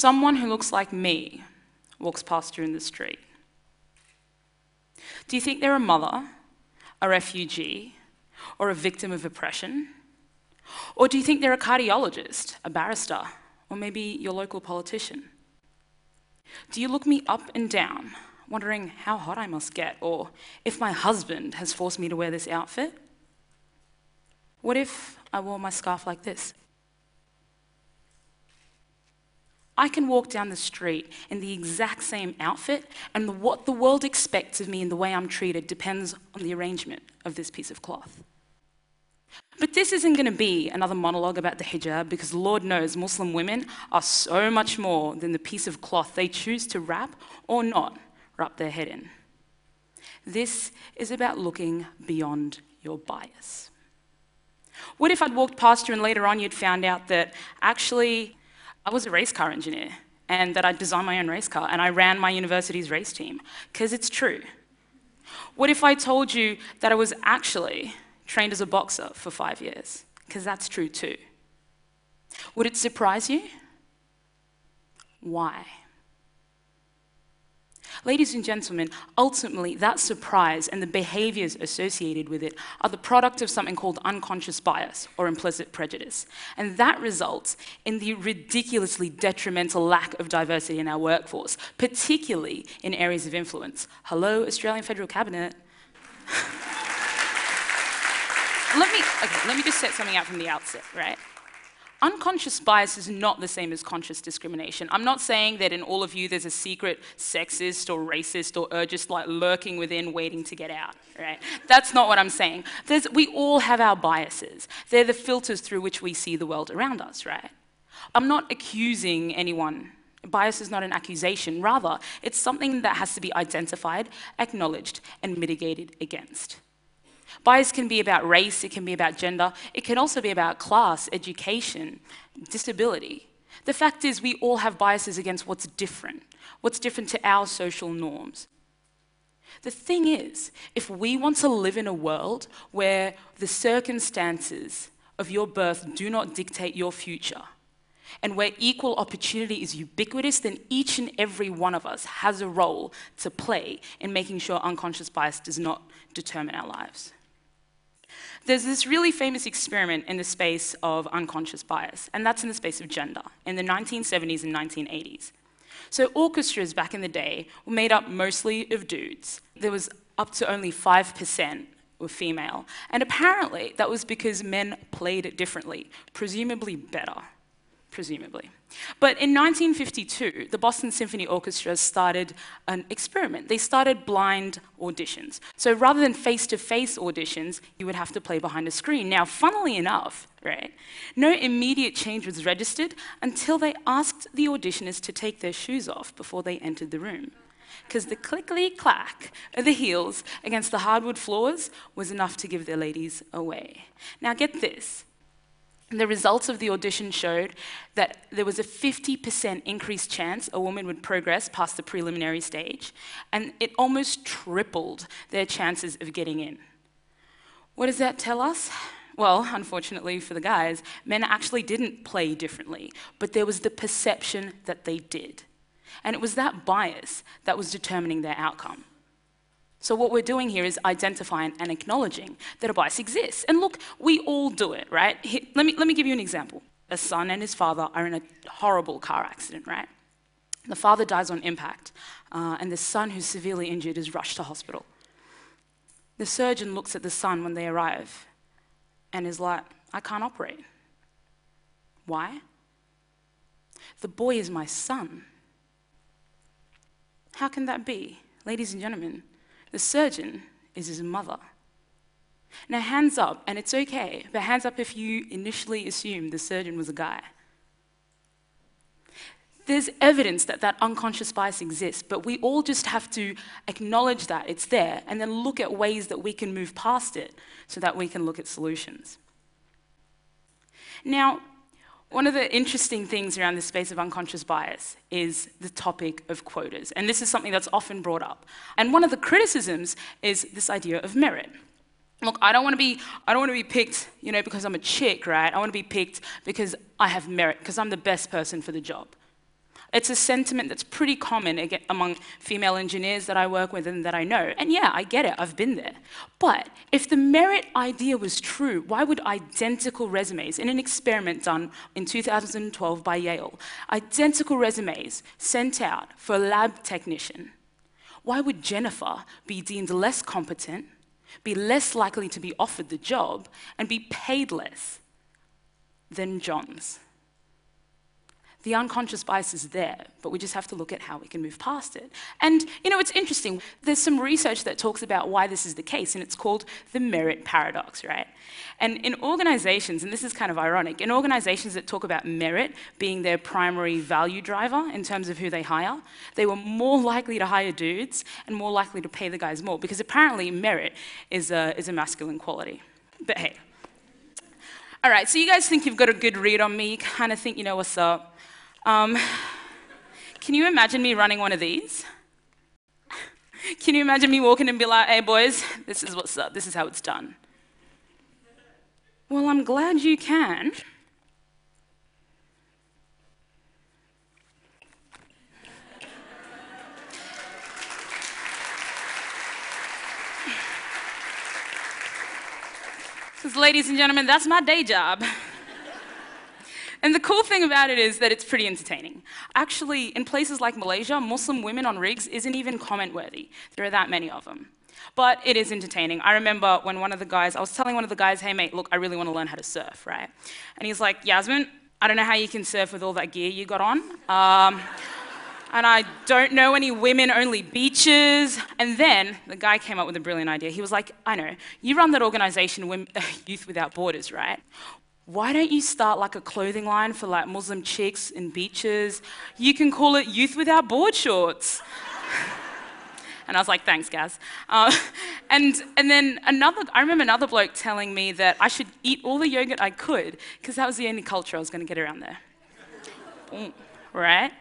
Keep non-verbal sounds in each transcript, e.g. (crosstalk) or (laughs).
someone who looks like me walks past you in the street, do you think they're a mother, a refugee, or a victim of oppression? Or do you think they're a cardiologist, a barrister, or maybe your local politician? Do you look me up and down, wondering how hot I must get, or if my husband has forced me to wear this outfit? What if I wore my scarf like this? I can walk down the street in the exact same outfit, and what the world expects of me and the way I'm treated depends on the arrangement of this piece of cloth. But this isn't going to be another monologue about the hijab because Lord knows Muslim women are so much more than the piece of cloth they choose to wrap or not wrap their head in. This is about looking beyond your bias. What if I'd walked past you and later on you'd found out that actually I was a race car engineer and that I designed my own race car and I ran my university's race team? Because it's true. What if I told you that I was actually trained as a boxer for five years? Because that's true too. Would it surprise you? Why? Ladies and gentlemen, ultimately, that surprise and the behaviors associated with it are the product of something called unconscious bias or implicit prejudice. And that results in the ridiculously detrimental lack of diversity in our workforce, particularly in areas of influence. Hello, Australian Federal Cabinet. (laughs) let me, okay, let me just set something out from the outset, right? Unconscious bias is not the same as conscious discrimination. I'm not saying that in all of you there's a secret sexist or racist or uh, just like lurking within waiting to get out, right? That's not what I'm saying. There's, we all have our biases. They're the filters through which we see the world around us, right? I'm not accusing anyone. Bias is not an accusation. Rather, it's something that has to be identified, acknowledged, and mitigated against. Bias can be about race, it can be about gender, it can also be about class, education, disability. The fact is, we all have biases against what's different, what's different to our social norms. The thing is, if we want to live in a world where the circumstances of your birth do not dictate your future, and where equal opportunity is ubiquitous, then each and every one of us has a role to play in making sure unconscious bias does not determine our lives. There's this really famous experiment in the space of unconscious bias, and that's in the space of gender, in the 1970s and 1980s. So orchestras back in the day were made up mostly of dudes. There was up to only 5% were female. And apparently that was because men played differently, presumably better presumably. But in 1952, the Boston Symphony Orchestra started an experiment. They started blind auditions. So rather than face-to-face auditions, you would have to play behind a screen. Now, funnily enough, right, no immediate change was registered until they asked the auditioners to take their shoes off before they entered the room. Because the clickety clack of the heels against the hardwood floors was enough to give their ladies away. Now, get this the results of the audition showed that there was a 50% increased chance a woman would progress past the preliminary stage, and it almost tripled their chances of getting in. What does that tell us? Well, unfortunately for the guys, men actually didn't play differently, but there was the perception that they did. And it was that bias that was determining their outcome. So what we're doing here is identifying and acknowledging that a bias exists. And look, we all do it, right? Let me, let me give you an example. A son and his father are in a horrible car accident, right? The father dies on impact, uh, and the son who's severely injured is rushed to hospital. The surgeon looks at the son when they arrive and is like, I can't operate. Why? The boy is my son. How can that be? Ladies and gentlemen, the surgeon is his mother. Now, hands up, and it's okay, but hands up if you initially assumed the surgeon was a guy. There's evidence that that unconscious bias exists, but we all just have to acknowledge that it's there and then look at ways that we can move past it so that we can look at solutions. Now, one of the interesting things around the space of unconscious bias is the topic of quotas. And this is something that's often brought up. And one of the criticisms is this idea of merit. Look, I don't want to be I don't want to be picked, you know, because I'm a chick, right? I want to be picked because I have merit, because I'm the best person for the job. It's a sentiment that's pretty common among female engineers that I work with and that I know. And yeah, I get it, I've been there. But if the merit idea was true, why would identical resumes, in an experiment done in 2012 by Yale, identical resumes sent out for a lab technician, why would Jennifer be deemed less competent, be less likely to be offered the job, and be paid less than John's? The unconscious bias is there, but we just have to look at how we can move past it. And, you know, it's interesting. There's some research that talks about why this is the case, and it's called the merit paradox, right? And in organizations, and this is kind of ironic, in organizations that talk about merit being their primary value driver in terms of who they hire, they were more (laughs) likely to hire dudes and more likely to pay the guys more, because apparently merit is a, is a masculine quality. But hey. All right, so you guys think you've got a good read on me, kind of think you know what's up. Um, can you imagine me running one of these? Can you imagine me walking and be like, hey boys, this is what's up, this is how it's done? Well, I'm glad you can. Because, ladies and gentlemen, that's my day job. And the cool thing about it is that it's pretty entertaining. Actually, in places like Malaysia, Muslim women on rigs isn't even comment worthy. There are that many of them. But it is entertaining. I remember when one of the guys, I was telling one of the guys, hey mate, look, I really want to learn how to surf, right? And he's like, Yassmin, I don't know how you can surf with all that gear you got on. Um, and I don't know any women only beaches. And then the guy came up with a brilliant idea. He was like, I know, you run that organization, (laughs) Youth Without Borders, right? why don't you start like a clothing line for like Muslim chicks in beaches? You can call it Youth Without Board Shorts. (laughs) and I was like, thanks, Gaz. Uh, (laughs) and, and then another, I remember another bloke telling me that I should eat all the yogurt I could because that was the only culture I was going to get around there. right?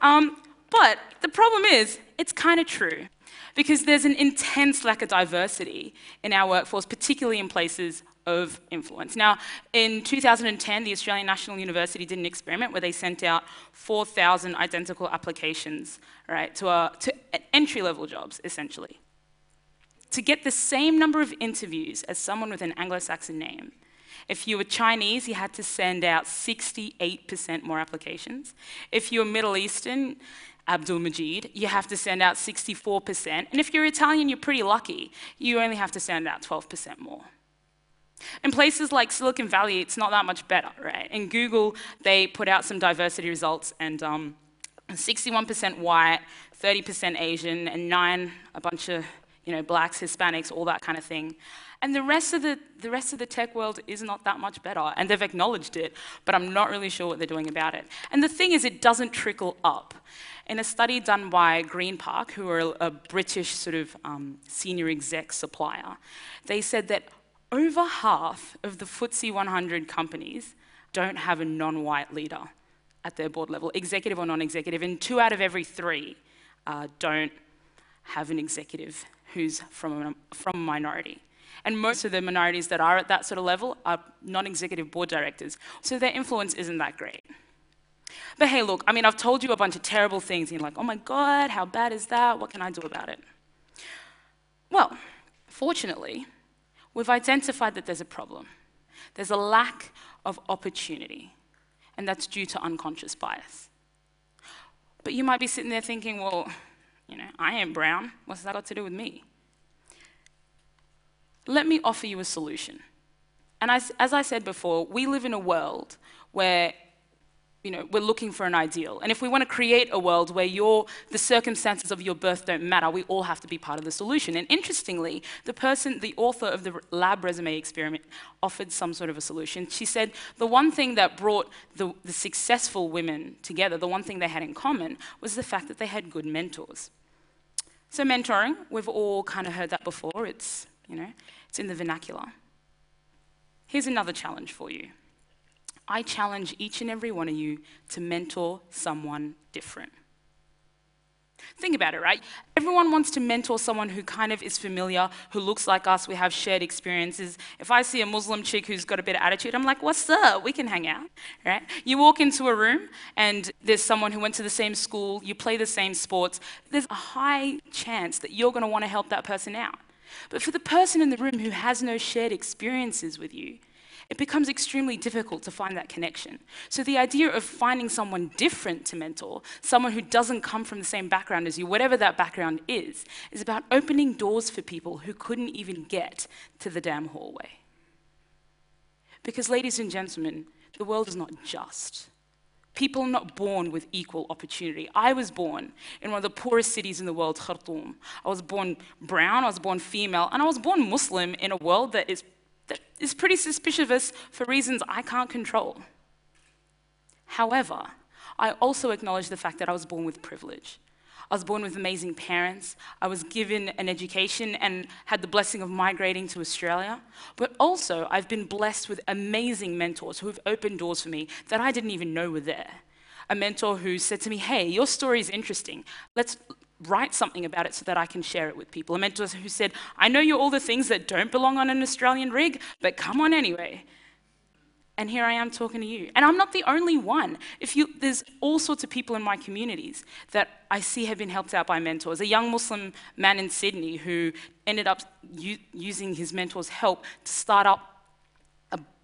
Um, but the problem is, it's kind of true because there's an intense lack of diversity in our workforce, particularly in places of influence. Now, in 2010, the Australian National University did an experiment where they sent out 4,000 identical applications, right, to, a, to entry-level jobs, essentially. To get the same number of interviews as someone with an Anglo-Saxon name, if you were Chinese, you had to send out 68% more applications. If you were Middle Eastern, Abdel-Magied, you have to send out 64%. And if you're Italian, you're pretty lucky. You only have to send out 12% more. In places like Silicon Valley, it's not that much better, right? In Google, they put out some diversity results, and 61% um, white, 30% Asian, and nine, a bunch of you know, blacks, Hispanics, all that kind of thing. And the rest, of the, the rest of the tech world is not that much better, and they've acknowledged it, but I'm not really sure what they're doing about it. And the thing is, it doesn't trickle up. In a study done by GreenPark, who are a British sort of um, senior exec supplier, they said that over half of the FTSE 100 companies don't have a non-white leader at their board level, executive or non-executive, and two out of every three uh, don't have an executive who's from a, from a minority. And most of the minorities that are at that sort of level are non-executive board directors, so their influence isn't that great. But hey, look, I mean, I've told you a bunch of terrible things, and you're like, oh my God, how bad is that? What can I do about it? Well, fortunately, we've identified that there's a problem. There's a lack of opportunity, and that's due to unconscious bias. But you might be sitting there thinking, well, you know, I am brown. What's that got to do with me? Let me offer you a solution. And as, as I said before, we live in a world where you know, we're looking for an ideal. And if we want to create a world where your, the circumstances of your birth don't matter, we all have to be part of the solution. And interestingly, the person, the author of the lab resume experiment offered some sort of a solution. She said the one thing that brought the, the successful women together, the one thing they had in common, was the fact that they had good mentors. So mentoring, we've all kind of heard that before. It's, you know, it's in the vernacular. Here's another challenge for you. I challenge each and every one of you to mentor someone different. Think about it, right? Everyone wants to mentor someone who kind of is familiar, who looks like us, we have shared experiences. If I see a Muslim chick who's got a bit of attitude, I'm like, what's up? We can hang out, right? You walk into a room and there's someone who went to the same school, you play the same sports, there's a high chance that you're going to want to help that person out. But for the person in the room who has no shared experiences with you, it becomes extremely difficult to find that connection. So the idea of finding someone different to mentor, someone who doesn't come from the same background as you, whatever that background is, is about opening doors for people who couldn't even get to the damn hallway. Because, ladies and gentlemen, the world is not just. People are not born with equal opportunity. I was born in one of the poorest cities in the world, Khartoum. I was born brown, I was born female, and I was born Muslim in a world that is that is pretty suspicious for reasons I can't control. However, I also acknowledge the fact that I was born with privilege. I was born with amazing parents. I was given an education and had the blessing of migrating to Australia. But also, I've been blessed with amazing mentors who have opened doors for me that I didn't even know were there. A mentor who said to me, Hey, your story is interesting. Let's, write something about it so that I can share it with people. A mentor who said, I know you're all the things that don't belong on an Australian rig, but come on anyway. And here I am talking to you. And I'm not the only one. If you, there's all sorts of people in my communities that I see have been helped out by mentors. A young Muslim man in Sydney who ended up using his mentor's help to start up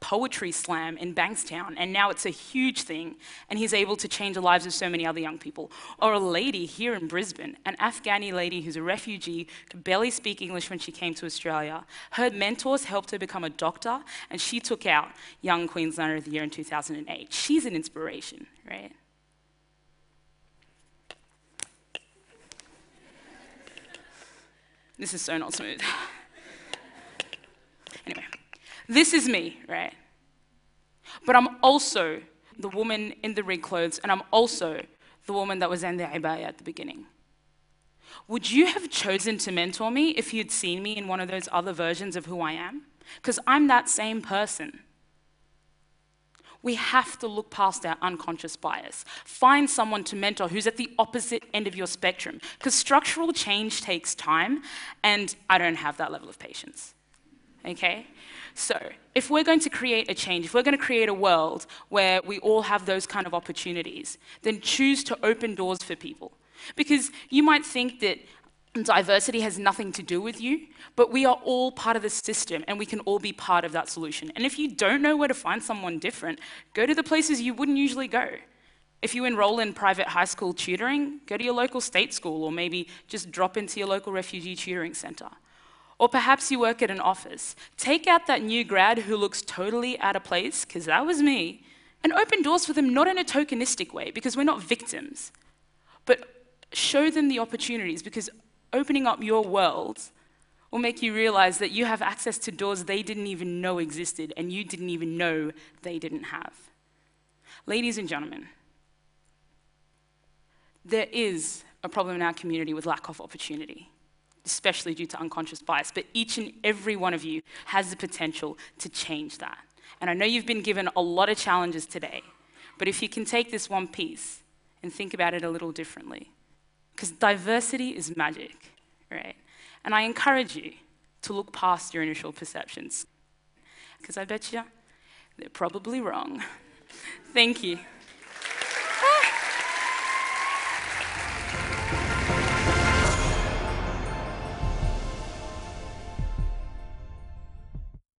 poetry slam in Bankstown, and now it's a huge thing, and he's able to change the lives of so many other young people. Or a lady here in Brisbane, an Afghani lady who's a refugee, could barely speak English when she came to Australia. Her mentors helped her become a doctor, and she took out Young Queenslander of the Year in 2008. She's an inspiration, right? This is so not smooth. (laughs) This is me, right? But I'm also the woman in the red clothes, and I'm also the woman that was in the abaya at the beginning. Would you have chosen to mentor me if you'd seen me in one of those other versions of who I am? Because I'm that same person. We have to look past our unconscious bias. Find someone to mentor who's at the opposite end of your spectrum. Because structural change takes time, and I don't have that level of patience. Okay? So, if we're going to create a change, if we're going to create a world where we all have those kind of opportunities, then choose to open doors for people. Because you might think that diversity has nothing to do with you, but we are all part of the system and we can all be part of that solution. And if you don't know where to find someone different, go to the places you wouldn't usually go. If you enroll in private high school tutoring, go to your local state school or maybe just drop into your local refugee tutoring center. Or perhaps you work at an office. Take out that new grad who looks totally out of place, because that was me, and open doors for them not in a tokenistic way, because we're not victims, but show them the opportunities, because opening up your world will make you realize that you have access to doors they didn't even know existed and you didn't even know they didn't have. Ladies and gentlemen, there is a problem in our community with lack of opportunity especially due to unconscious bias, but each and every one of you has the potential to change that. And I know you've been given a lot of challenges today, but if you can take this one piece and think about it a little differently, because diversity is magic, right? And I encourage you to look past your initial perceptions, because I bet you they're probably wrong. (laughs) Thank you.